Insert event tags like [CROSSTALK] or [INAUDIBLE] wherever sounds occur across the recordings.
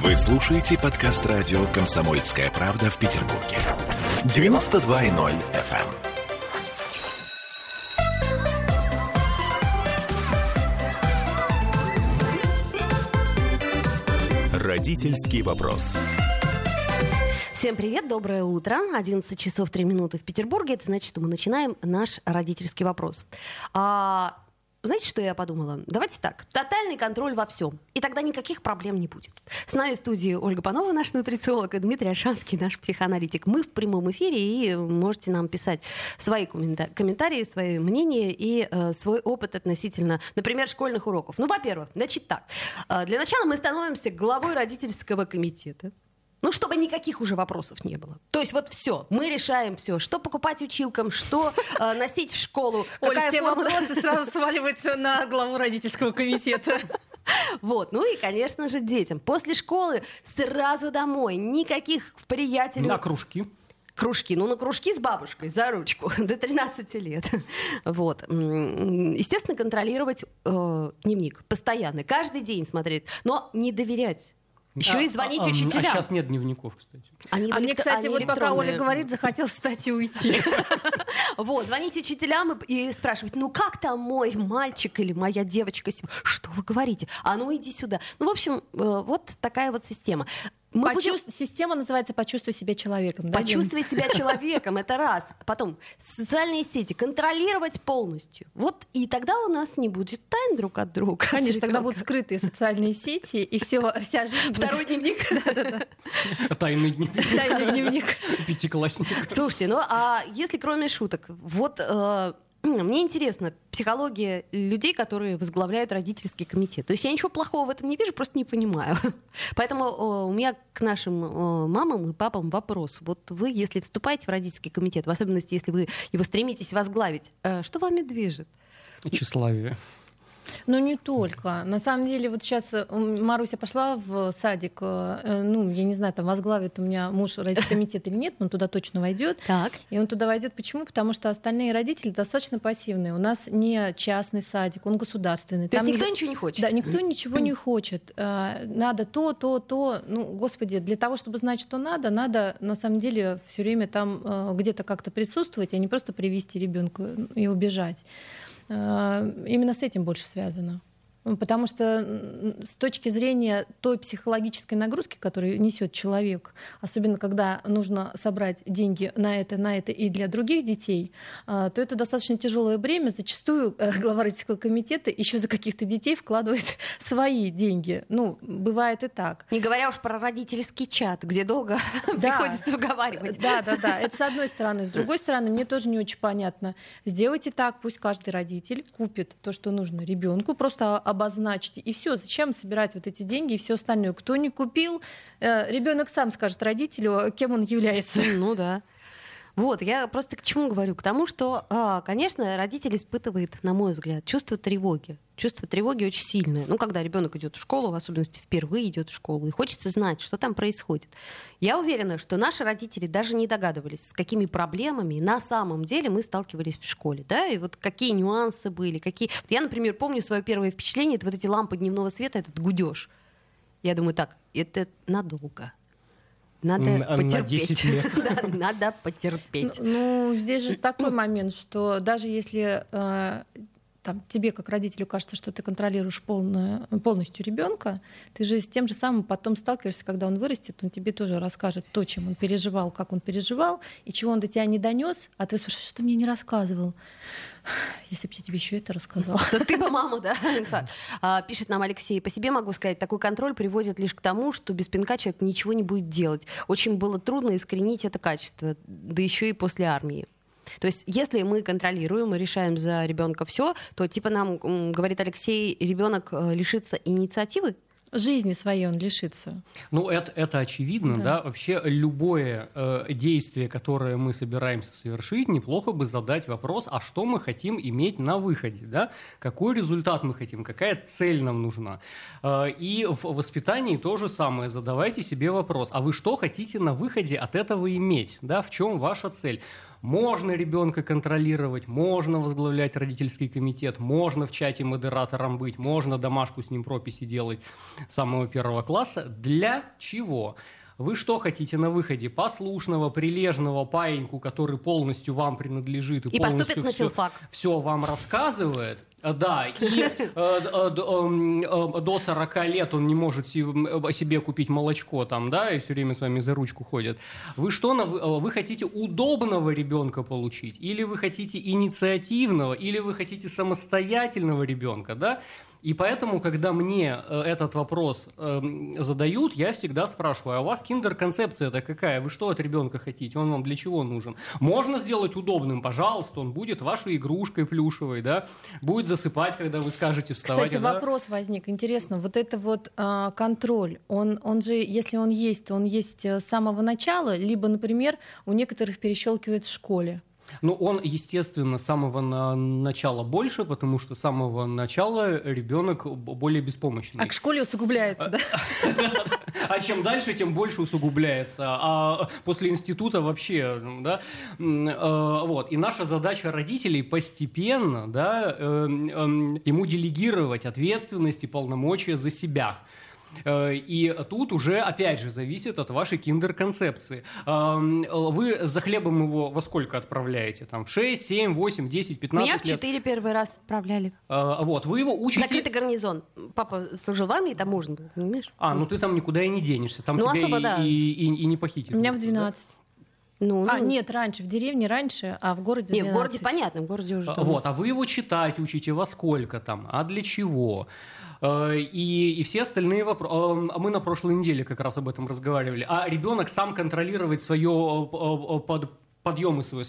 Вы слушаете подкаст радио «Комсомольская правда» в Петербурге. 92.0 FM. Родительский вопрос. Всем привет, доброе утро. 11 часов 3 минуты в Петербурге. Это значит, что мы начинаем наш родительский вопрос. А, знаете, что я подумала? Давайте так. Тотальный контроль во всем. И тогда никаких проблем не будет. С нами в студии Ольга Панова, наш нутрициолог, и Дмитрий Ашанский, наш психоаналитик. Мы в прямом эфире, и можете нам писать свои комментарии, свои мнения и э, свой опыт относительно, например, школьных уроков. Ну, во-первых, значит так. Э, для начала мы становимся главой родительского комитета. Ну, чтобы никаких уже вопросов не было. То есть вот все, мы решаем все, что покупать училкам, что э, носить в школу. Оль, все форма... вопросы [LAUGHS] сразу сваливаются на главу родительского комитета. Вот, ну и, конечно же, детям. После школы сразу домой, никаких приятелей. На кружки кружки. Ну, на кружки с бабушкой за ручку [LAUGHS] до 13 лет. Вот. Естественно, контролировать э, дневник постоянно, каждый день смотреть, но не доверять еще а, и звонить а, учителям. А сейчас нет дневников, кстати. Они а мне, кстати, вот пока Оля говорит, захотел встать и уйти. [LAUGHS] Вот, звонить учителям и спрашивать, ну как там мой мальчик или моя девочка? Что вы говорите? А ну иди сюда. Ну, в общем, э, вот такая вот система. Мы Почувств... будем... Система называется «Почувствуй себя человеком». Да, Почувствуй себя [LAUGHS] человеком, это раз. Потом социальные сети контролировать полностью. Вот и тогда у нас не будет тайн друг от друга. Конечно, тогда будут скрытые социальные сети, и все, вся жизнь... Второй дневник. [LAUGHS] Тайный дневник. Тайный дневник. Пятиклассник. Слушайте, ну а если кроме шуток, вот э, мне интересно психология людей, которые возглавляют родительский комитет. То есть я ничего плохого в этом не вижу, просто не понимаю. [LAUGHS] Поэтому у меня к нашим мамам и папам вопрос. Вот вы, если вступаете в родительский комитет, в особенности, если вы его стремитесь возглавить, э, что вами движет? Тщеславие. Ну, не только. На самом деле, вот сейчас э, Маруся пошла в садик, э, э, ну, я не знаю, там возглавит у меня муж комитет или нет, но туда точно войдет. Так. И он туда войдет. Почему? Потому что остальные родители достаточно пассивные. У нас не частный садик, он государственный. То там есть никто ничего не хочет? Да, никто ничего не хочет. Надо то, то, то. Ну, господи, для того, чтобы знать, что надо, надо на самом деле все время там где-то как-то присутствовать, а не просто привести ребенка и убежать. Э, именно с этим больше связано. Потому что с точки зрения той психологической нагрузки, которую несет человек, особенно когда нужно собрать деньги на это, на это и для других детей, а, то это достаточно тяжелое бремя. Зачастую э, [LAUGHS] глава родительского комитета еще за каких-то детей вкладывает [LAUGHS] свои деньги. Ну, бывает и так. Не говоря уж про родительский чат, где долго [LAUGHS] да. приходится уговаривать. Да, да, да. Это с одной стороны. С другой стороны, мне тоже не очень понятно. Сделайте так, пусть каждый родитель купит то, что нужно ребенку, просто обозначьте. И все, зачем собирать вот эти деньги и все остальное? Кто не купил, э, ребенок сам скажет родителю, кем он является. Ну да. Вот, я просто к чему говорю? К тому, что, а, конечно, родитель испытывает, на мой взгляд, чувство тревоги. Чувство тревоги очень сильное. Ну, когда ребенок идет в школу, в особенности впервые идет в школу, и хочется знать, что там происходит. Я уверена, что наши родители даже не догадывались, с какими проблемами на самом деле мы сталкивались в школе, да, и вот какие нюансы были, какие. Я, например, помню свое первое впечатление, это вот эти лампы дневного света, этот гудеж. Я думаю, так, это надолго надо на, потерпеть. На 10 лет. [LAUGHS] да, надо потерпеть. Ну, ну, здесь же такой момент, что даже если э, там, тебе, как родителю, кажется, что ты контролируешь полную, полностью ребенка, ты же с тем же самым потом сталкиваешься, когда он вырастет, он тебе тоже расскажет то, чем он переживал, как он переживал, и чего он до тебя не донес, а ты спрашиваешь, что ты мне не рассказывал. [SIGHS] Если бы я тебе еще это рассказала. Ты бы мама, [LAUGHS] да? А, пишет нам Алексей. По себе могу сказать, такой контроль приводит лишь к тому, что без пинка человек ничего не будет делать. Очень было трудно искоренить это качество, да еще и после армии. То есть, если мы контролируем и решаем за ребенка все, то типа нам говорит Алексей, ребенок э, лишится инициативы, жизни своей он лишится. Ну, это, это очевидно, да. да? Вообще любое э, действие, которое мы собираемся совершить, неплохо бы задать вопрос, а что мы хотим иметь на выходе, да? Какой результат мы хотим, какая цель нам нужна. Э, и в воспитании то же самое. Задавайте себе вопрос, а вы что хотите на выходе от этого иметь, да? В чем ваша цель? Можно ребенка контролировать, можно возглавлять родительский комитет, можно в чате модератором быть, можно домашку с ним прописи делать с самого первого класса. Для чего? Вы что хотите на выходе? Послушного, прилежного паиньку, который полностью вам принадлежит и, И полностью поступит на все, все вам рассказывает? Э, Да, и э, э, эм, до 40 лет он не может себе купить молочко там, да, и все время с вами за ручку ходит. Вы что, вы хотите удобного ребенка получить? Или вы хотите инициативного? Или вы хотите самостоятельного ребенка, да? И поэтому, когда мне э, этот вопрос эм, задают, я всегда спрашиваю, а у вас киндер-концепция-то какая? Вы что от ребенка хотите? Он вам для чего нужен? Можно сделать удобным, пожалуйста, он будет вашей игрушкой плюшевой, да? Будет засыпать, когда вы скажете вставать. Кстати, да? вопрос возник. Интересно, вот это вот а, контроль, он, он же, если он есть, то он есть э, с самого начала, либо, например, у некоторых перещелкивает в школе. Ну, он, естественно, с самого на- начала больше, потому что с самого начала ребенок более беспомощный. А к школе усугубляется, да? [LAUGHS] А чем дальше, тем больше усугубляется. А после института вообще, ну, да, э, вот. И наша задача родителей постепенно, да, эм, эм, ему делегировать ответственность и полномочия за себя. Э, И тут уже, опять же, зависит от вашей киндер-концепции. Э, Вы за хлебом его во сколько отправляете? Там в 6, 7, 8, 10, 15 Меня в лет? 4 первый раз отправляли. Э, Вот, вы его учите... Закрытый гарнизон. Папа служил в армии, там можно было, понимаешь? А, ну ты там никуда и не денешься, там Ну, тебя особо, и, да. и, и- и не похитят. У меня в никто, да? 12. Ну, А, ну, нет, раньше, в деревне раньше, а в городе в Не, в городе 12. понятно, в городе уже. А, там- Вот, а вы его читать учите во сколько там, а для чего? Э, И, и все остальные вопросы. Мы на прошлой неделе как раз об этом разговаривали. А ребенок сам контролировать свое э, под подъем и свое,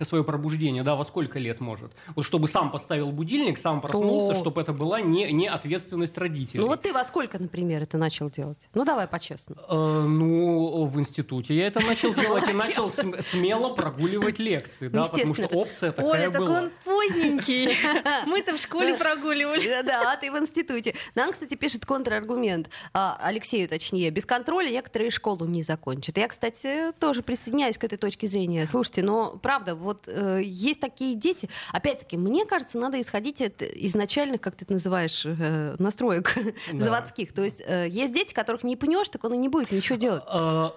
свое пробуждение, да, во сколько лет может? Вот чтобы сам поставил будильник, сам проснулся, О. чтобы это была не, не ответственность родителей. Ну вот ты во сколько, например, это начал делать? Ну давай по-честному. Э, Ну, в институте я это начал [LAUGHS] делать и начал см- смело прогуливать лекции, да, потому что опция такая Оля, так он поздненький. [LAUGHS] Мы-то в школе прогуливали. Да, Да, а ты в институте. Нам, кстати, пишет контраргумент. а, Алексею, точнее. Без контроля некоторые школу не закончат. Я, кстати, тоже присоединяюсь к этой точке зрения. Слушайте, но правда, вот э, есть такие дети. Опять-таки, мне кажется, надо исходить от изначальных, как ты это называешь, э, настроек [LAUGHS] Да. заводских. То есть э, есть дети, которых не пнешь, так он и не будет ничего делать. Э,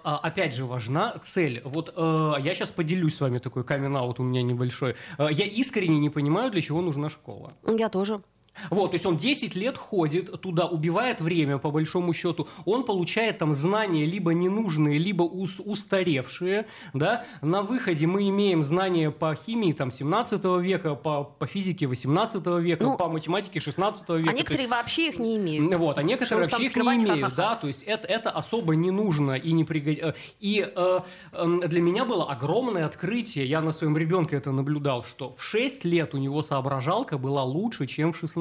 а, Опять же, важна цель. Вот э, я сейчас поделюсь с вами такой камин-аут у меня небольшой. Э, Я искренне не понимаю, для чего нужна школа. Я тоже. Вот, то есть он 10 лет ходит туда, убивает время, по большому счету. Он получает там знания либо ненужные, либо ус- устаревшие, да. На выходе мы имеем знания по химии там 17 века, по, по физике 18 века, Ну, по математике 16 века. А То есть- некоторые вообще их не имеют. вот, а некоторые вообще их не имеют, ха-ха-ха. да, то есть это, это особо не нужно и не пригодится. И э, э, для меня было огромное открытие, я на своем ребенке это наблюдал, что в 6 лет у него соображалка была лучше, чем в 16.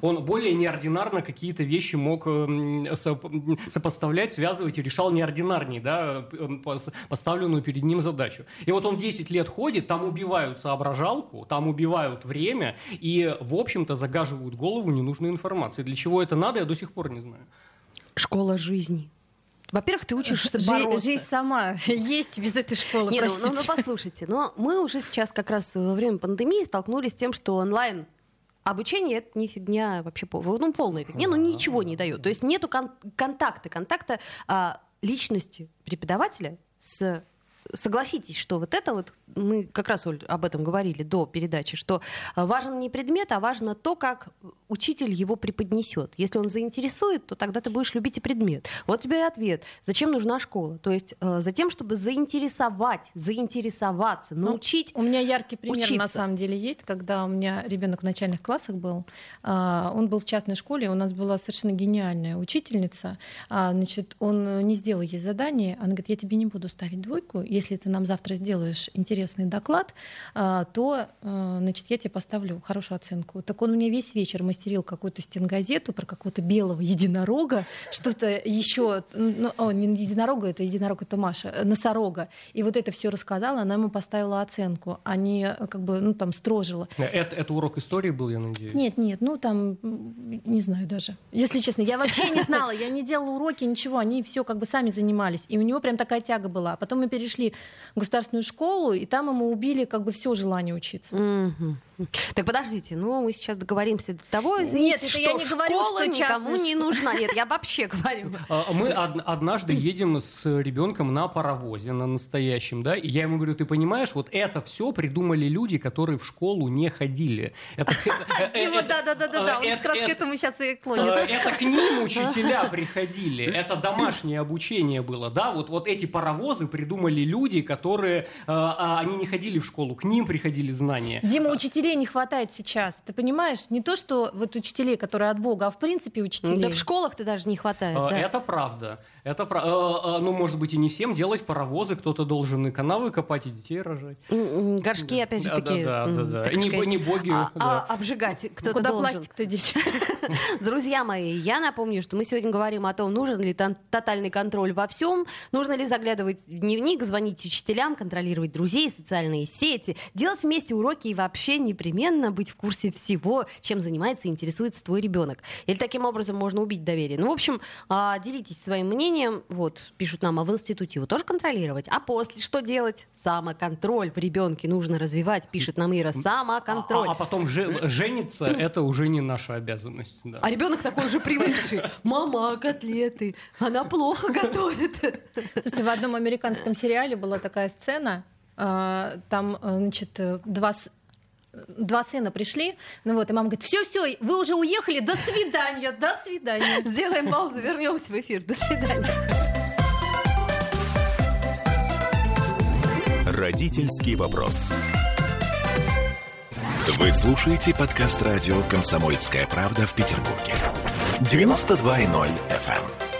Он более неординарно какие-то вещи мог эм, соп- сопоставлять, связывать и решал неординарней, да, э, пос- поставленную перед ним задачу. И вот он 10 лет ходит, там убивают соображалку, там убивают время и, в общем-то, загаживают голову ненужной информацией. Для чего это надо, я до сих пор не знаю. Школа жизни. Во-первых, ты учишься Жи- бороться. Жизнь сама [LAUGHS] есть без этой школы, Не, ну, ну, ну, простите. послушайте, но мы уже сейчас как раз во время пандемии столкнулись с тем, что онлайн обучение это не фигня вообще, ну полная фигня, ну ничего не дает. То есть нету кон- контакта, контакта а, личности преподавателя с Согласитесь, что вот это вот, мы как раз, Оль, об этом говорили до передачи, что а, важен не предмет, а важно то, как учитель его преподнесет. Если он заинтересует, то тогда ты будешь любить и предмет. Вот тебе и ответ. Зачем нужна школа? То есть э, за тем, чтобы заинтересовать, заинтересоваться, Ну, научить. У меня яркий пример на учиться. самом деле есть, когда у меня ребенок в начальных классах был. а, Он был в частной школе, у нас была совершенно гениальная учительница. А, Значит, он э, не сделал ей задание. Она говорит, я тебе не буду ставить двойку. Если ты нам завтра сделаешь интересный доклад, а, то э, значит, я тебе поставлю хорошую оценку. Так он мне весь вечер мастерил какую-то стенгазету про какого-то белого единорога, что-то еще, ну, о, не единорога, это единорог, это Маша, э, носорога. И вот это все рассказала, она ему поставила оценку, а не э, как бы, ну, там, строжила. Это, это урок истории был, я надеюсь? Нет, нет, ну там не знаю даже. Если честно, я вообще не знала, я не делала уроки, ничего, они все как бы сами занимались. И у него прям такая тяга была. Потом мы перешли пришли в государственную школу, и там ему убили как бы все желание учиться. Мгм. [LAUGHS] Так подождите, ну мы сейчас договоримся до того, извините, Нет, что я не говорю, школа что никому не нужна. Нет, я вообще говорю. [LAUGHS] А, Мы од- однажды едем с ребенком на паровозе, на настоящем, да, и я ему говорю, ты понимаешь, вот это все придумали люди, которые в школу не ходили. Это, э, Дима, да-да-да-да, вот э, как раз к это- этому сейчас и Э, клонит. Это к ним учителя [LAUGHS] приходили, это домашнее обучение было, да, вот, вот эти паровозы придумали люди, которые, а, они не ходили в школу, к ним приходили знания. Дима, учителей не хватает сейчас. Ты понимаешь, не то, что вот учителей, которые от Бога, а в принципе учителей. Да в школах-то даже не хватает. Э, да. Это правда. Это пра- э, э, ну, может быть, и не всем делать паровозы, кто-то должен и канавы копать, и детей рожать. М, м, Горшки, опять же Да, таки, да, да, да, да. так Не сказать, не боги, а- да. а обжигать кто-то Куда должен. пластик-то деть? [LAUGHS] Друзья мои, я напомню, что мы сегодня говорим о том, нужен ли тотальный контроль во всем, нужно ли заглядывать в дневник, звонить учителям, контролировать друзей, социальные сети, делать вместе уроки и вообще непременно быть в курсе всего, чем занимается и интересуется твой ребенок. Или таким образом можно убить доверие. Ну, в общем, а, делитесь своим мнением. Вот, пишут нам, а в институте его тоже контролировать? А после что делать? Самоконтроль в ребенке нужно развивать, пишет нам Ира. Самоконтроль. А, а потом же- жениться, это уже не наша обязанность. да. А ребенок такой уже привыкший. Мама, котлеты. Она плохо готовит. Слушайте, в одном американском сериале была такая сцена, а, там, а, значит, э, два с- Два сына пришли, ну вот, и мама говорит, все, все, вы уже уехали, до свидания, до свидания. Сделаем паузу, вернемся в эфир. До свидания. Родительский вопрос. Вы слушаете подкаст радио «Комсомольская правда» в Петербурге. 92.0 FM.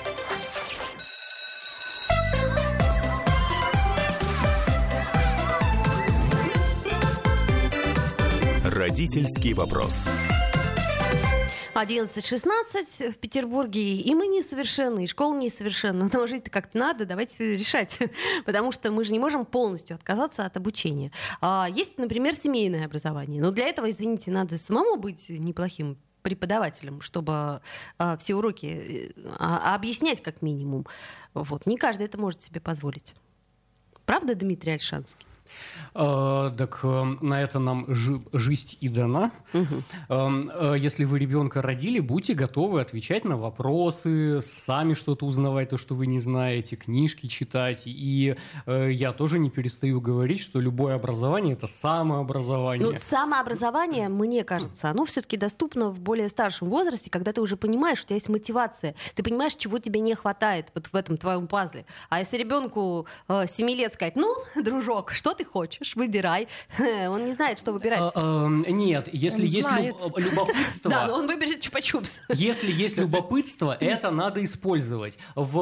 Родительский вопрос. 11.16 в Петербурге, и мы несовершенны, и школа несовершенна. Но жить-то как-то надо, давайте решать. [LAUGHS] Потому что мы же не можем полностью отказаться от обучения. А, есть, например, семейное образование. Но для этого, извините, надо самому быть неплохим преподавателем, чтобы а, все уроки э, а, объяснять как минимум. Вот. Не каждый это может себе позволить. Правда, Дмитрий Альшанский? Э, Так э, на это нам жи- жизнь и дана. Эм, э, Если вы ребенка родили, будьте готовы отвечать на вопросы, сами что-то узнавать, то, что вы не знаете, книжки читать. И я тоже не перестаю говорить, что любое образование – это самообразование. Ну, самообразование, мне кажется, оно все-таки доступно в более старшем возрасте, когда ты уже понимаешь, у тебя есть мотивация, ты понимаешь, чего тебе не хватает вот в этом твоем пазле. А если ребенку э, 7 лет сказать, ну, дружок, что ты хочешь, выбирай, [LAUGHS] он не знает, что выбирать. Э, эм, Нет, если Он есть любопытство... [LAUGHS] Да, но он выберет чупа-чупс. [LAUGHS] Если есть любопытство, это надо использовать. В,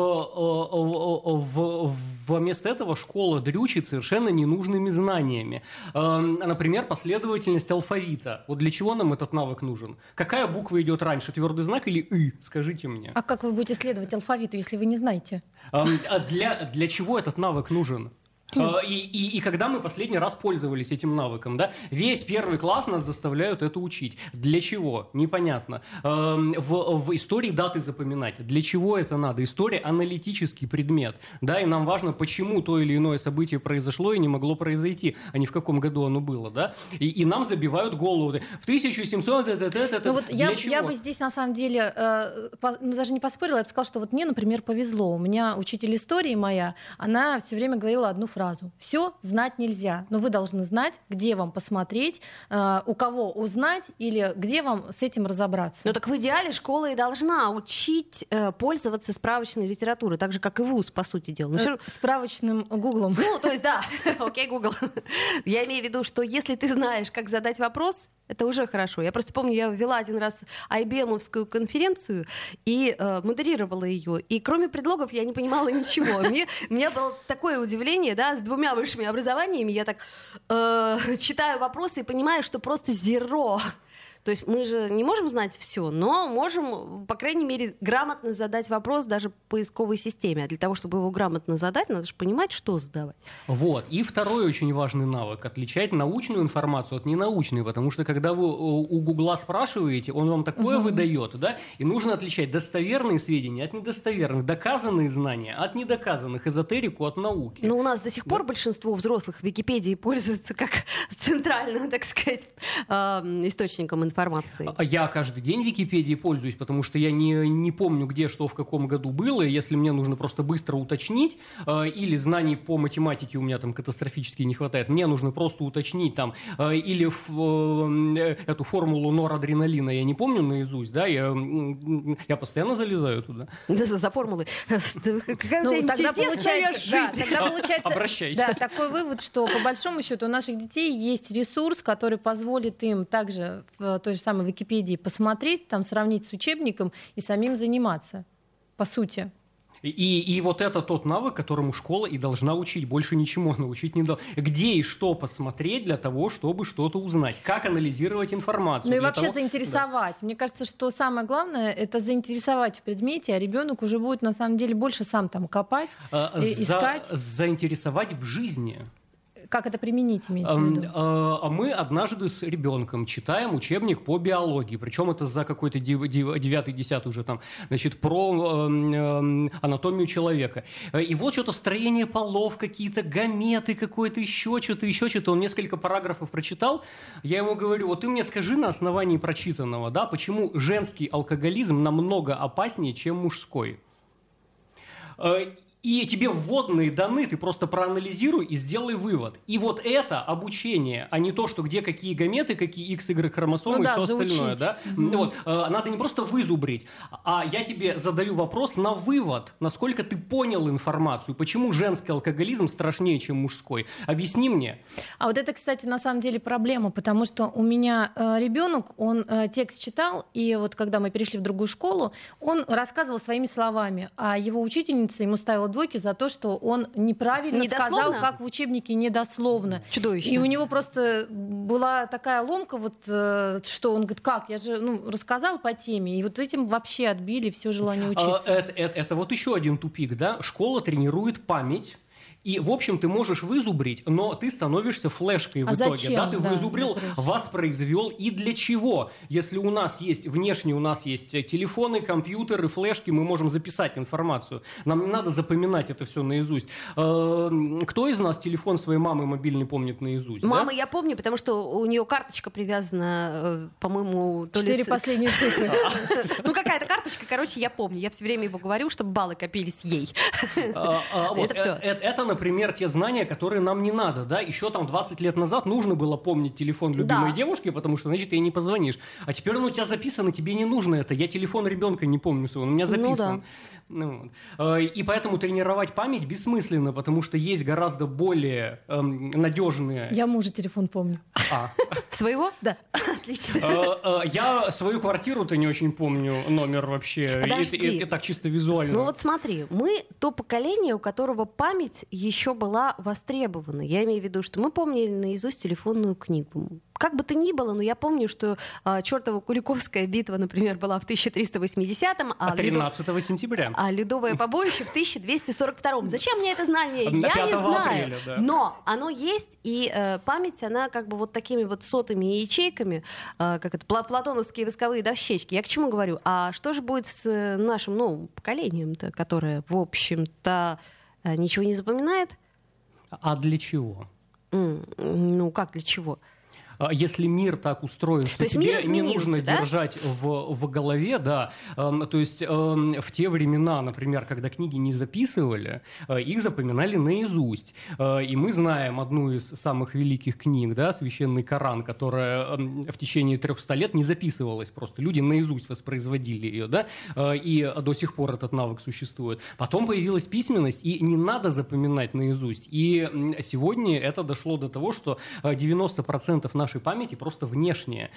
э, вместо этого школа дрючит совершенно ненужными знаниями. Эм, Например, последовательность алфавита. Вот для чего нам этот навык нужен? Какая буква идет раньше, твердый знак или «ы»? Скажите мне. А как вы будете следовать алфавиту, если вы не знаете? Эм, а Для, для чего этот навык нужен? Э, И, и, и когда мы последний раз пользовались этим навыком, да, весь первый класс нас заставляют это учить. Для чего? Непонятно. Эм, В, в истории даты запоминать. Для чего это надо? История аналитический предмет, да, и нам важно, почему то или иное событие произошло и не могло произойти, а не в каком году оно было, да. И, и нам забивают голову. В 1700 это, Ну вот я, чего? я бы здесь на самом деле э, по- ну, даже не поспорила, я бы сказала, что вот мне, например, повезло. У меня учитель истории моя, она все время говорила одну фразу. Все знать нельзя, но вы должны знать, где вам посмотреть, э, у кого узнать или где вам с этим разобраться. Ну так в идеале школа и должна учить э, пользоваться справочной литературой, так же, как и вуз, по сути дела. Но всё Э, Справочным гуглом. Ну, то есть, да, [LAUGHS] окей, Google. Я имею в виду, что если ты знаешь, как задать вопрос, это уже хорошо. Я просто помню, я вела один раз IBM-овскую конференцию и э, модерировала ее. И кроме предлогов я не понимала ничего. Мне, у меня было такое удивление, да, с двумя высшими образованиями. Я так э, [LAUGHS] читаю вопросы и понимаю, что просто зеро. То есть мы же не можем знать все, но можем, по крайней мере, грамотно задать вопрос даже поисковой системе. А для того, чтобы его грамотно задать, надо же понимать, что задавать. Вот. И второй очень важный навык – отличать научную информацию от ненаучной, потому что когда вы у Гугла спрашиваете, он вам такое угу. выдает, да, и нужно отличать достоверные сведения от недостоверных, доказанные знания от недоказанных, эзотерику от науки. Но у нас до сих пор да. большинство взрослых в Википедии пользуются как [LAUGHS] центральным, так сказать, источником информации. А я каждый день Википедией пользуюсь, потому что я не, не помню, где что в каком году было, и если мне нужно просто быстро уточнить, э, или знаний по математике у меня там катастрофически не хватает, мне нужно просто уточнить там, э, или в, э, эту формулу норадреналина я не помню наизусть, да, я, я постоянно залезаю туда. За, за формулы. Ну, тогда получается, да, тогда получается Обращайтесь. Да, такой вывод, что по большому счету у наших детей есть ресурс, который позволит им также в той же самой Википедии посмотреть, там сравнить с учебником и самим заниматься, по сути. И, и вот это тот навык, которому школа и должна учить. Больше ничему научить не должна. Где и что посмотреть для того, чтобы что-то узнать. Как анализировать информацию. Ну и вообще того... заинтересовать. Да. Мне кажется, что самое главное это заинтересовать в предмете, а ребенок уже будет на самом деле больше сам там копать, а, искать. За, заинтересовать в жизни. Как это применить, имеете в виду? А, а мы однажды с ребенком читаем учебник по биологии, причем это за какой-то девятый, десятый уже там, значит, про анатомию человека. И вот что-то строение полов, какие-то гаметы, какое-то еще что-то, еще что-то. Он несколько параграфов прочитал. Я ему говорю, вот ты мне скажи на основании прочитанного, да, почему женский алкоголизм намного опаснее, чем мужской. И тебе вводные даны, ты просто проанализируй и сделай вывод. И вот это обучение, а не то, что где какие гаметы, какие X, Y хромосомы ну, и да, все заучить. остальное. Да? Mm-hmm. Вот, э, надо не просто вызубрить, а я тебе задаю вопрос на вывод, насколько ты понял информацию, почему женский алкоголизм страшнее, чем мужской. Объясни мне. А вот это, кстати, на самом деле проблема, потому что у меня э, ребенок, он э, текст читал, и вот когда мы перешли в другую школу, он рассказывал своими словами, а его учительница ему ставила двойки за то, что он неправильно сказал, как в учебнике недословно. Чудовищно. И у него просто была такая ломка, вот, э, что он говорит, как, я же ну, рассказал по теме, и вот этим вообще отбили все желание а, учиться. А, это, это, это вот еще один тупик, да? Школа тренирует память и, в общем, ты можешь вызубрить, но ты становишься флешкой в а итоге. Зачем? Да, ты да, вызубрил, воспроизвел. И для чего? Если у нас есть, внешне у нас есть телефоны, компьютеры, флешки, мы можем записать информацию. Нам не надо запоминать это все наизусть. Э, кто из нас телефон своей мамы мобильный помнит наизусть? Мама да? я помню, потому что у нее карточка привязана, э, по-моему, то Четыре последние цифры. [LAUGHS] Ну, какая-то карточка, короче, я помню. Я все время его говорю, чтобы баллы копились ей. А, а, [LAUGHS] это все. Э, это например, те знания, которые нам не надо, да, еще там 20 лет назад нужно было помнить телефон любимой да. девушки, потому что, значит, ей не позвонишь. А теперь он у тебя записан, и тебе не нужно это. Я телефон ребенка не помню свой, он у меня записан. Ну, да. Ну, вот. Э, и поэтому тренировать память бессмысленно, потому что есть гораздо более эм, надежные... Я мужа телефон помню. А. [LAUGHS] Своего? Да. Отлично. Э, э, я свою квартиру-то не очень помню номер вообще. Подожди. И, так чисто визуально. Ну вот смотри, мы то поколение, у которого память еще была востребована. Я имею в виду, что мы помнили наизусть телефонную книгу как бы то ни было, но я помню, что а, чертова Куликовская битва, например, была в 1380-м. А, 13 Ледо... сентября. А Ледовое побоище в 1242-м. Зачем мне это знание? Я не знаю. Апреля, да. Но оно есть, и э, память, она как бы вот такими вот сотыми ячейками, э, как это, платоновские восковые дощечки. Я к чему говорю? А что же будет с э, нашим новым поколением-то, которое, в общем-то, ничего не запоминает? А для чего? Ну, как для чего? А если мир так устроен, что тебе не нужно да? держать в, в голове, да, э, то есть э, в те времена, например, когда книги не записывали, э, их запоминали наизусть. Э, и мы знаем одну из самых великих книг, да, Священный Коран, которая э, в течение 300 лет не записывалась просто. Люди наизусть воспроизводили ее, да, э, и до сих пор этот навык существует. Потом появилась письменность, и не надо запоминать наизусть. И сегодня это дошло до того, что 90% наших нашей памяти просто внешнее.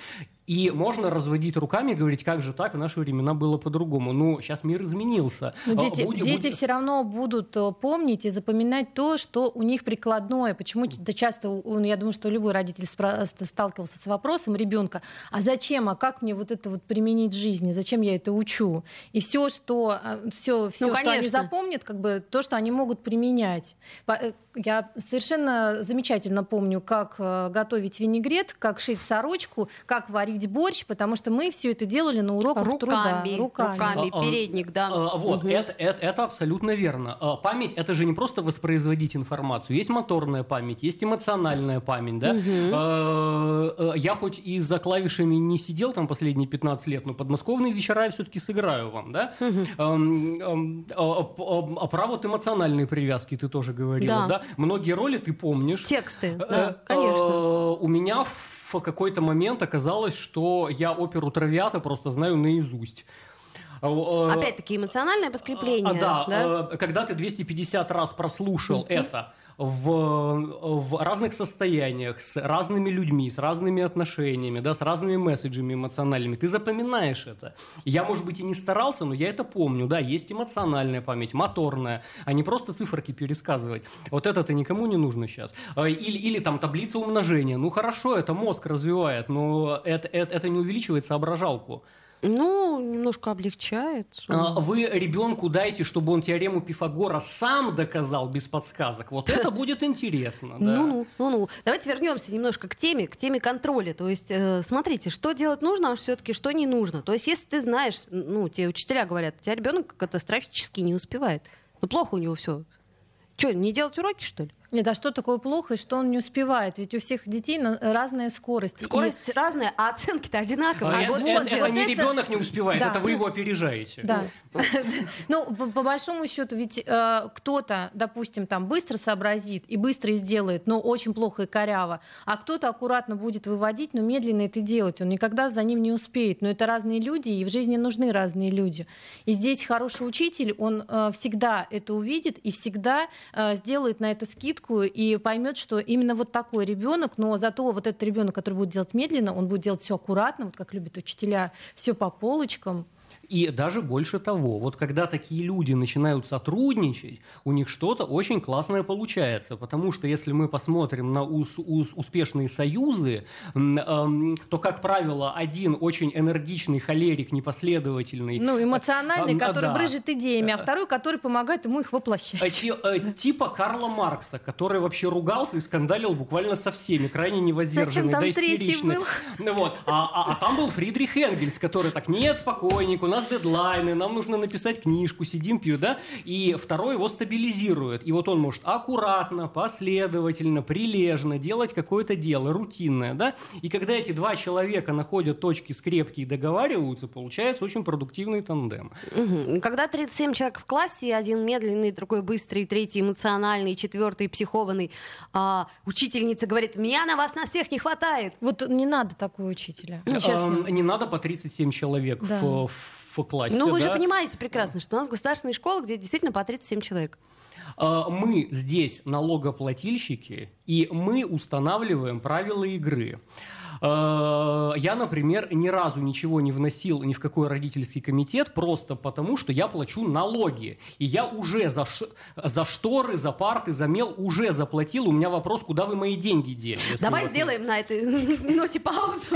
И можно разводить руками и говорить, как же так, в наши времена было по-другому. Ну, сейчас мир изменился. Но А, дети, будь- дети будь- все равно будут э, помнить и запоминать то, что у них прикладное. Почему да часто, у- я думаю, что любой родитель спра- сталкивался с вопросом ребенка, а зачем, а как мне вот это вот применить в жизни, зачем я это учу? И все, что, все, все что они запомнят, как бы то, что они могут применять. Э, Я совершенно замечательно помню, как э, готовить винегрет, как шить сорочку, как варить борщ, потому что мы все это делали на уроках труда. Руками, руками, А, а, передник, да. А, Вот, Мгм. это, это, это абсолютно верно. А, Память это же не просто воспроизводить информацию. Есть моторная память, есть эмоциональная память. Да? А, Я хоть и за клавишами не сидел там последние 15 лет, но подмосковные вечера я все-таки сыграю вам. Да? Ам, а, про вот эмоциональные привязки ты тоже говорила. Да. Да? Многие роли ты помнишь. Тексты, Э, да, конечно. э, У меня в какой-то момент оказалось, что я оперу Травиата просто знаю наизусть. Э, э, Опять-таки эмоциональное подкрепление. а, да, да? э, когда ты 250 раз прослушал это в, в разных состояниях, с разными людьми, с разными отношениями, да, с разными месседжами эмоциональными, ты запоминаешь это. Я, может быть, и не старался, но я это помню, да, есть эмоциональная память, моторная, а не просто циферки пересказывать. Вот это-то никому не нужно сейчас. Э, Или, или там таблица умножения. Ну хорошо, это мозг развивает, но это, это, это не увеличивает соображалку. Ну, немножко облегчает. А, Вы ребенку дайте, чтобы он теорему Пифагора сам доказал без подсказок. Вот это [LAUGHS] будет интересно. да. Ну-ну, ну-ну. Давайте вернемся немножко к теме, к теме контроля. То есть, э, смотрите, что делать нужно, а все-таки что не нужно. То есть, если ты знаешь, ну, тебе учителя говорят, у тебя ребенок катастрофически не успевает. Ну, плохо у него все. Что, не делать уроки, что ли? Нет, а что такое плохо и что он не успевает? Ведь у всех детей на- разная скорость. И- Скорость разная, а оценки-то одинаковые. А вот это, что это- не это- ребенок не успевает, Да. это вы его опережаете. Да. [LAUGHS] Ну, по, по большому счету, ведь э, кто-то, допустим, там быстро сообразит и быстро сделает, но очень плохо и коряво, а кто-то аккуратно будет выводить, но медленно это делать. Он никогда за ним не успеет. Но это разные люди, и в жизни нужны разные люди. И здесь хороший учитель, он э, всегда это увидит и всегда э, сделает на это скидку и поймет, что именно вот такой ребенок, но зато вот этот ребенок, который будет делать медленно, он будет делать все аккуратно, вот как любят учителя, все по полочкам. И даже больше того, вот когда такие люди начинают сотрудничать, у них что-то очень классное получается. Потому что если мы посмотрим на ус- ус- успешные союзы, эм, то, как правило, один очень энергичный холерик, непоследовательный, Ну, эмоциональный, А, а, который да. брыжет идеями, а второй, который помогает ему их воплощать. ти- э, типа Карла Маркса, который вообще ругался и скандалил буквально со всеми, крайне невоздержанный, Зачем там да, истеричный. был? Вот. А, а- а там был Фридрих Энгельс, который так, нет, спокойник, у нас дедлайны, нам нужно написать книжку, сидим, пью, да, и второй его стабилизирует. И вот он может аккуратно, последовательно, прилежно делать какое-то дело, рутинное, да, и когда эти два человека находят точки скрепки и договариваются, получается очень продуктивный тандем. Мгм. Когда 37 человек в классе, один медленный, другой быстрый, третий эмоциональный, четвертый психованный, а учительница говорит, меня на вас на всех не хватает. Вот не надо такого учителя, честно. Эм, Не надо по 37 человек Да. в, в классе. Ну, вы же да. понимаете прекрасно, что у нас государственная школа, где действительно по 37 человек. А, Мы здесь налогоплательщики, и мы устанавливаем правила игры. А, Я, например, ни разу ничего не вносил ни в какой родительский комитет, просто потому, что я плачу налоги. И я уже за, ш- за шторы, за парты, за мел уже заплатил. У меня вопрос, куда вы мои деньги дели? Давай нет? сделаем на этой [LAUGHS] ноте паузу.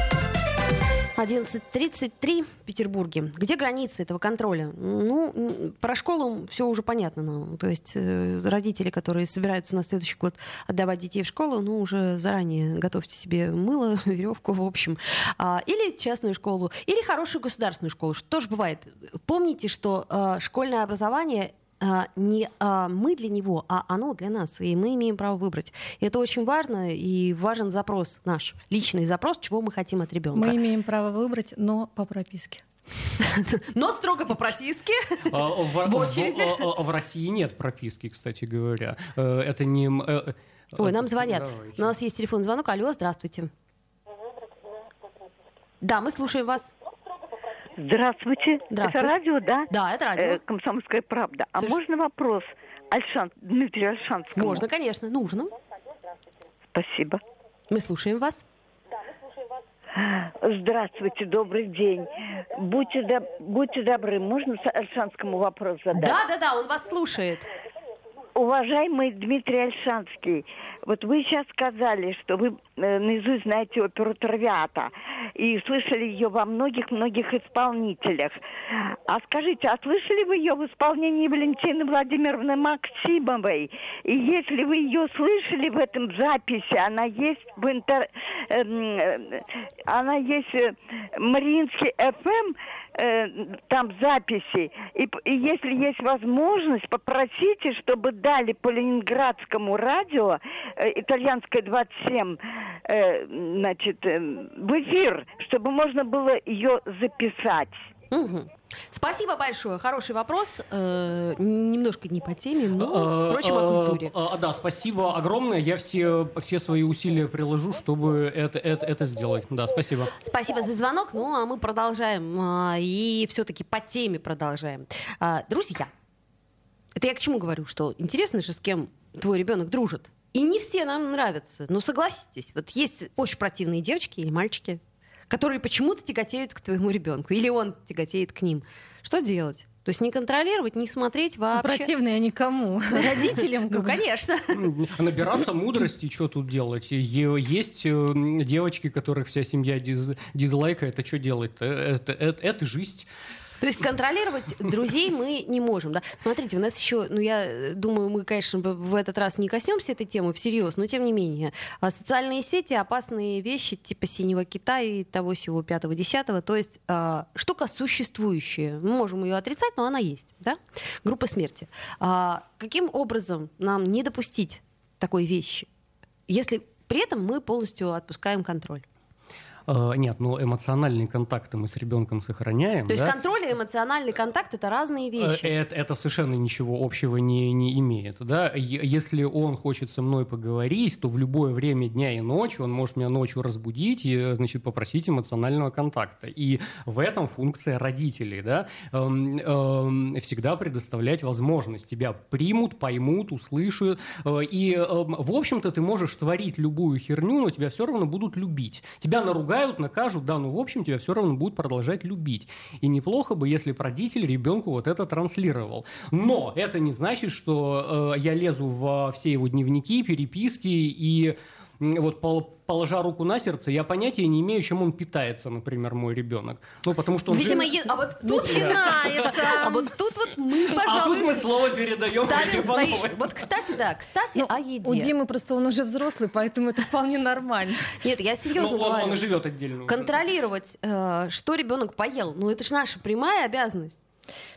11.33 в Петербурге. Где границы этого контроля? Ну, про школу все уже понятно нам. То есть э, родители, которые собираются на следующий год отдавать детей в школу, ну, уже заранее готовьте себе мыло, [LAUGHS] веревку, в общем. А, или частную школу, или хорошую государственную школу, что тоже бывает. Помните, что э, школьное образование не а, мы для него, а оно для нас, и мы имеем право выбрать. И это очень важно, и важен запрос наш, личный запрос, чего мы хотим от ребенка. Мы имеем право выбрать, но по прописке. [LAUGHS] Но строго по прописке. А, В, В очереди. в- а, в России нет прописки, кстати говоря. Э, Это не... м, э, Ой, э, нам звонят. У нас есть телефон звонок. Алло, здравствуйте. Да, мы слушаем вас. Здравствуйте. Здравствуйте. Это радио, да? Да, это радио. Э, Комсомольская правда. А Слыш- можно вопрос Альшан, Дмитрию Альшанскому? Можно, конечно, нужно. Спасибо. Мы слушаем вас. Здравствуйте, добрый день. Будьте, доб- будьте добры, можно Альшанскому вопрос задать? Да, да, да, он вас слушает. Уважаемый Дмитрий Альшанский, вот вы сейчас сказали, что вы э, наизусть знаете оперу «Травиата» и слышали ее во многих-многих исполнителях. А скажите, а слышали вы ее в исполнении Валентины Владимировны Максимовой? И если вы ее слышали в этом записи, она есть в интер... эм, э, она есть э, Мариинский ФМ, э, там записи. И, и если есть возможность, попросите, чтобы дали по ленинградскому радио, э, итальянское 27, э, значит, э, в эфир, чтобы можно было ее записать. Мгм. Спасибо большое. Хороший вопрос. Э, немножко не по теме, но, Э, впрочем, о культуре. э, э, Да, спасибо огромное. Я все, все свои усилия приложу, чтобы это, это, это сделать. Да, спасибо. Спасибо за звонок. Ну, а мы продолжаем. а, И все-таки по теме продолжаем. А, Друзья, это я к чему говорю? Что интересно же, с кем твой ребенок дружит. И не все нам нравятся. Ну, согласитесь. Вот есть очень противные девочки или мальчики, которые почему-то тяготеют к твоему ребенку. Или он тяготеет к ним. Что делать? То есть не контролировать, не смотреть вообще. Противные они кому? [LAUGHS] Родителям? Ну, конечно. М, [LAUGHS] Набираться мудрости, что тут делать? Есть э, девочки, которых вся семья диз- дизлайкает, а что делать? Это, это, это жизнь. То есть контролировать друзей мы не можем. Да? Смотрите, у нас еще, ну я э, думаю, мы, конечно, в этот раз не коснемся этой темы всерьез, но тем не менее. А Социальные сети опасные вещи типа синего кита и того всего пятого десятого. То есть а, штука существующая. Мы можем ее отрицать, но она есть. Да? Группа смерти. А, каким образом нам не допустить такой вещи, если при этом мы полностью отпускаем контроль? Э, Нет, но эмоциональные контакты мы с ребенком сохраняем. То есть да? контроль и эмоциональный контакт это разные Э, вещи. Это, это совершенно ничего общего не, не имеет. Да? Если он хочет со мной поговорить, то в любое время дня и ночи он может меня ночью разбудить и э, значит, попросить эмоционального контакта. И в этом функция родителей. Да? Эм, эм, всегда предоставлять возможность. Тебя примут, поймут, услышат. Э, И, эм, в общем-то, ты можешь творить любую херню, но тебя все равно будут любить. Тебя наругают, накажут, да, но в общем тебя все равно будут продолжать любить. И неплохо бы, если бы родитель ребенку вот это транслировал. Но это не значит, что э, я лезу во все его дневники, переписки и вот пол- положа руку на сердце, я понятия не имею, чем он питается, например, мой ребенок. Ну, потому что он... Видимо, жив- е- а вот тут Начинается. А вот тут вот мы, А тут пожалуй, мы слово передаем свои... Вот, кстати, да, кстати, Ну, о У еде. Димы просто он уже взрослый, поэтому это вполне нормально. Нет, я Ну, серьезно он, он говорю. и живет отдельно. Контролировать, э, что ребенок поел, ну это же наша прямая обязанность.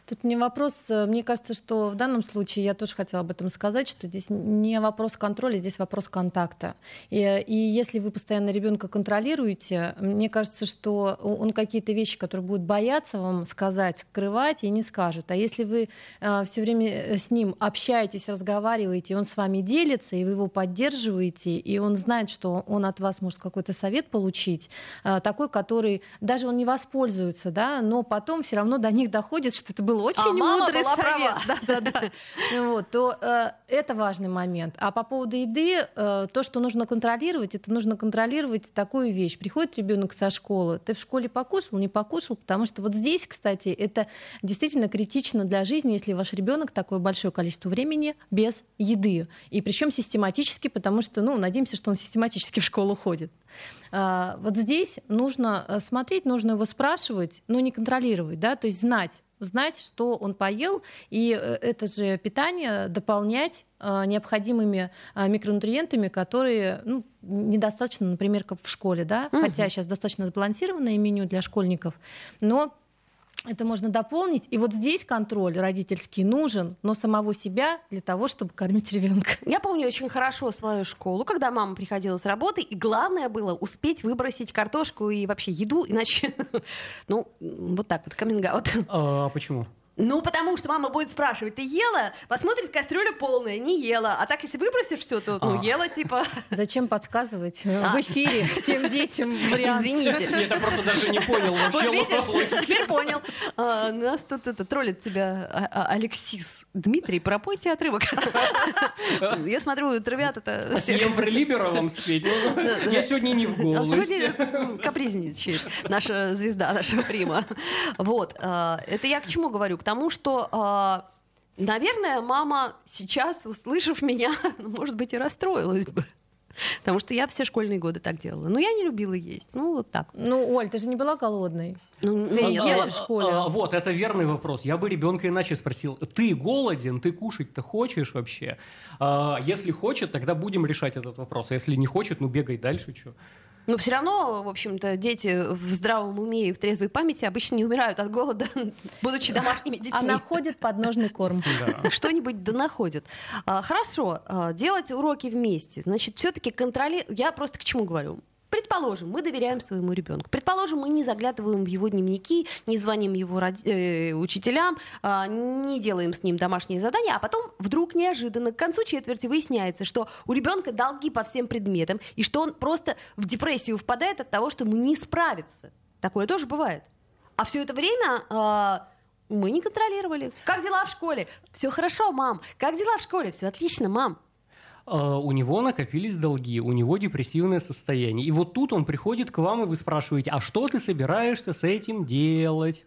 Тут не вопрос, э, мне кажется, что в данном случае я тоже хотела об этом сказать, что здесь не вопрос контроля, здесь вопрос контакта. И, и если вы постоянно ребенка контролируете, мне кажется, что он какие-то вещи, которые будет бояться вам сказать, скрывать и не скажет. А если вы все время э, с ним общаетесь, разговариваете, и он с вами делится, и вы его поддерживаете, и он знает, что он от вас может какой-то совет получить, э, такой, который даже он не воспользуется, да, но потом все равно до них доходит, что это был очень А мудрый совет. права. Да, да, да. Вот, то э, это важный момент. А по поводу еды, э, то, что нужно контролировать, это нужно контролировать такую вещь. Приходит ребенок со школы, ты в школе покушал, не покушал, потому что вот здесь, кстати, это действительно критично для жизни, если ваш ребенок такое большое количество времени без еды. И причем систематически, потому что, ну, надеемся, что он систематически в школу ходит. А, Вот здесь нужно э, смотреть, нужно его спрашивать, но не контролировать, да, то есть знать, знать, что он поел, и э, это же питание дополнять э, необходимыми э, микронутриентами, которые ну, недостаточно, например, как в школе, да, Мгм. хотя сейчас достаточно сбалансированное меню для школьников, но это можно дополнить. И вот здесь контроль родительский нужен, но самого себя для того, чтобы кормить ребенка. Я помню очень хорошо свою школу, когда мама приходила с работы, и главное было успеть выбросить картошку и вообще еду, иначе, [LAUGHS] ну, вот так вот, каминг А почему? Ну, потому что мама будет спрашивать, ты ела? Посмотрит, кастрюля полная, не ела. А так, если выбросишь все, то, ну, а. ела, типа... Зачем подсказывать а. в эфире всем детям вариант? Извините. Я просто даже не понял вообще. Вот видишь, теперь понял. А, нас тут это троллит тебя а, а, Алексис. Дмитрий, пропойте отрывок. Я смотрю, травят это... Съем Либера вам спеть? Я сегодня не в голосе. Сегодня капризничает наша звезда, наша прима. Вот. Это я к чему говорю? Тому, что, э, наверное, мама сейчас, услышав меня, [LAUGHS] ну, может быть, и расстроилась бы. Потому что я все школьные годы так делала. Но я не любила есть. Ну, вот так. Ну, Оль, ты же не была голодной. Ну, ты нет, ела в школе. А, а, вот, это верный вопрос. Я бы ребенка иначе спросил. Ты голоден? Ты кушать-то хочешь вообще? А, если хочет, тогда будем решать этот вопрос. А если не хочет, ну бегай дальше, что. Но все равно, в общем-то, дети в здравом уме и в трезвой памяти обычно не умирают от голода, [LAUGHS] будучи домашними детьми. А находят подножный корм. [LAUGHS] [LAUGHS] Что-нибудь да находят. А, хорошо, а, делать уроки вместе. Значит, все-таки контролировать... Я просто к чему говорю? Предположим, мы доверяем своему ребенку. Предположим, мы не заглядываем в его дневники, не звоним его роди- э, учителям, э, не делаем с ним домашние задания, а потом вдруг неожиданно к концу четверти выясняется, что у ребенка долги по всем предметам, и что он просто в депрессию впадает от того, что ему не справится. Такое тоже бывает. А все это время э, мы не контролировали. Как дела в школе? Все хорошо, мам. Как дела в школе? Все отлично, мам. А, у него накопились долги, у него депрессивное состояние. И вот тут он приходит к вам, и вы спрашиваете, а что ты собираешься с этим делать?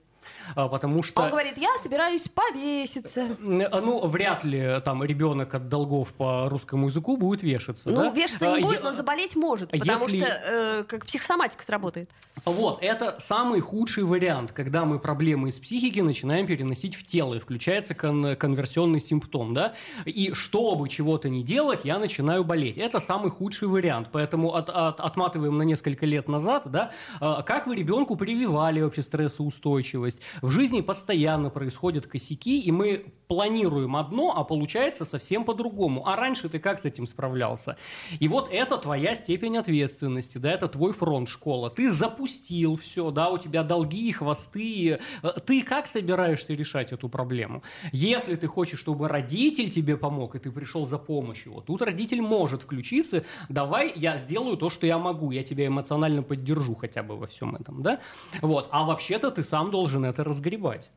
А, потому что... Он говорит, я собираюсь повеситься. А, ну, вряд ли там ребенок от долгов по русскому языку будет вешаться. Ну, да? вешаться не а, будет, я... но заболеть может, потому Если... что э, как психосоматика сработает. Вот, это самый худший вариант, когда мы проблемы из психики начинаем переносить в тело, и включается кон конверсионный симптом, да, и чтобы чего-то не делать, я начинаю болеть. Это самый худший вариант, поэтому от, от, отматываем на несколько лет назад, да, как вы ребенку прививали вообще стрессоустойчивость, в жизни постоянно происходят косяки, и мы планируем одно, а получается совсем по-другому. А раньше ты как с этим справлялся? И вот это твоя степень ответственности, да, это твой фронт школа. Ты запустил все, да, у тебя долги, хвосты. Ты как собираешься решать эту проблему? Если ты хочешь, чтобы родитель тебе помог, и ты пришел за помощью, вот тут родитель может включиться, давай я сделаю то, что я могу, я тебя эмоционально поддержу хотя бы во всем этом, да? Вот, а вообще-то ты сам должен это разгребать.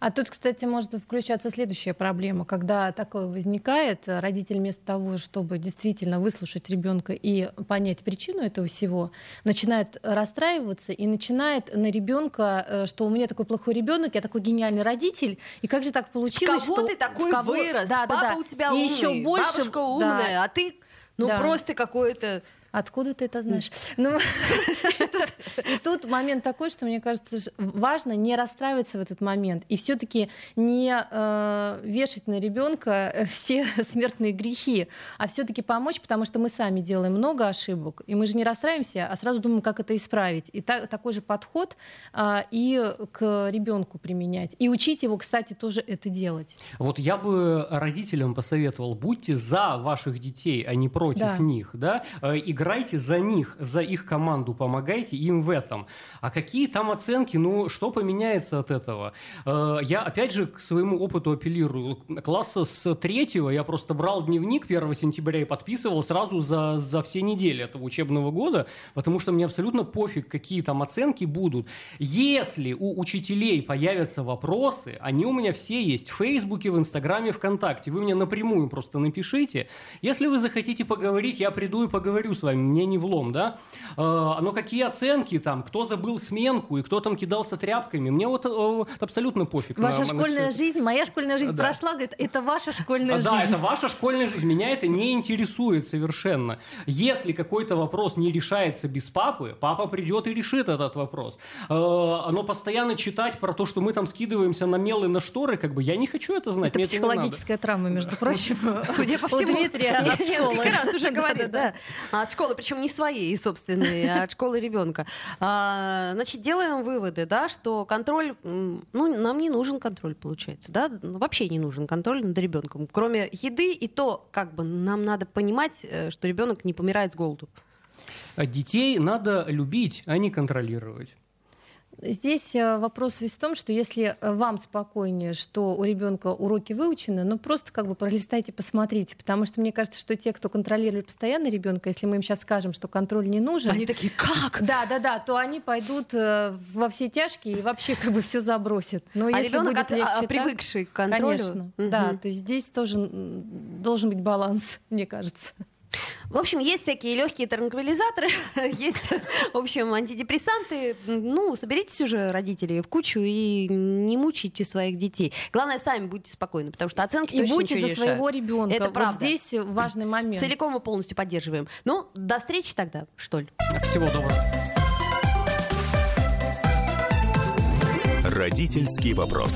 А тут, кстати, может включаться следующая проблема. Когда такое возникает, родитель вместо того, чтобы действительно выслушать ребенка и понять причину этого всего, начинает расстраиваться и начинает на ребенка, э, что у меня такой плохой ребенок, я такой гениальный родитель, и как же так получилось, в кого что ты такой кого... вырос? Да, Папа да, да. у тебя и умный, еще больше, бабушка умная, да. а ты ну да. просто какой-то Откуда ты это знаешь? Ну, и [LAUGHS] тут момент такой, что мне кажется, важно не расстраиваться в этот момент и все-таки не э, вешать на ребенка э, все [LAUGHS] смертные грехи, а все-таки помочь, потому что мы сами делаем много ошибок, и мы же не расстраиваемся, а сразу думаем, как это исправить. И такой же подход а, и к ребенку применять. И учить его, кстати, тоже это делать. Вот я бы родителям посоветовал, будьте за ваших детей, а не против них, да, э, и играйте за них, за их команду, помогайте им в этом. А какие там оценки, ну, что поменяется от этого? Э, я, опять же, к своему опыту апеллирую. Класса с третьего я просто брал дневник 1 сентября и подписывал сразу за, за все недели этого учебного года, потому что мне абсолютно пофиг, какие там оценки будут. Если у учителей появятся вопросы, они у меня все есть в Фейсбуке, в Инстаграме, ВКонтакте. Вы мне напрямую просто напишите. Если вы захотите поговорить, я приду и поговорю с вами вами, мне не влом, да? Э, но какие оценки там, кто забыл сменку и кто там кидался тряпками, мне вот э, абсолютно пофиг. Ваша на, школьная на жизнь, моя школьная жизнь да. прошла, говорит, это ваша школьная да, жизнь. Да, это ваша школьная жизнь, меня это не интересует совершенно. Если какой-то вопрос не решается без папы, папа придет и решит этот вопрос. Э, но постоянно читать про то, что мы там скидываемся на мелы, на шторы, как бы я не хочу это знать. Это психологическая это травма, между прочим. Судя по всему. Дмитрия от школы. раз уже говорит, да. От школы, причем не своей собственной, а от школы ребенка. А, значит, делаем выводы, да, что контроль, ну, нам не нужен контроль, получается, да, ну, вообще не нужен контроль над ребенком, кроме еды и то, как бы нам надо понимать, э, что ребенок не помирает с голоду. Детей надо любить, а не контролировать. Здесь э, вопрос весь в том, что если э, вам спокойнее, что у ребенка уроки выучены, ну просто как бы пролистайте, посмотрите, потому что мне кажется, что те, кто контролирует постоянно ребенка, если мы им сейчас скажем, что контроль не нужен, они такие как? Да, да, да, то они пойдут э, во все тяжкие и вообще как бы все забросят. Но а если ребенок будет легче, привыкший к контролю, конечно, угу. да, то есть здесь тоже должен быть баланс, [LAUGHS] мне кажется. В общем, есть всякие легкие транквилизаторы, [LAUGHS] есть, в общем, антидепрессанты. Ну, соберитесь уже, родители, в кучу и не мучайте своих детей. Главное, сами будьте спокойны, потому что оценки И будьте за своего ребенка. Это вот правда. здесь важный момент. Целиком и полностью поддерживаем. Ну, до встречи тогда, что ли. Всего доброго. Родительский вопрос.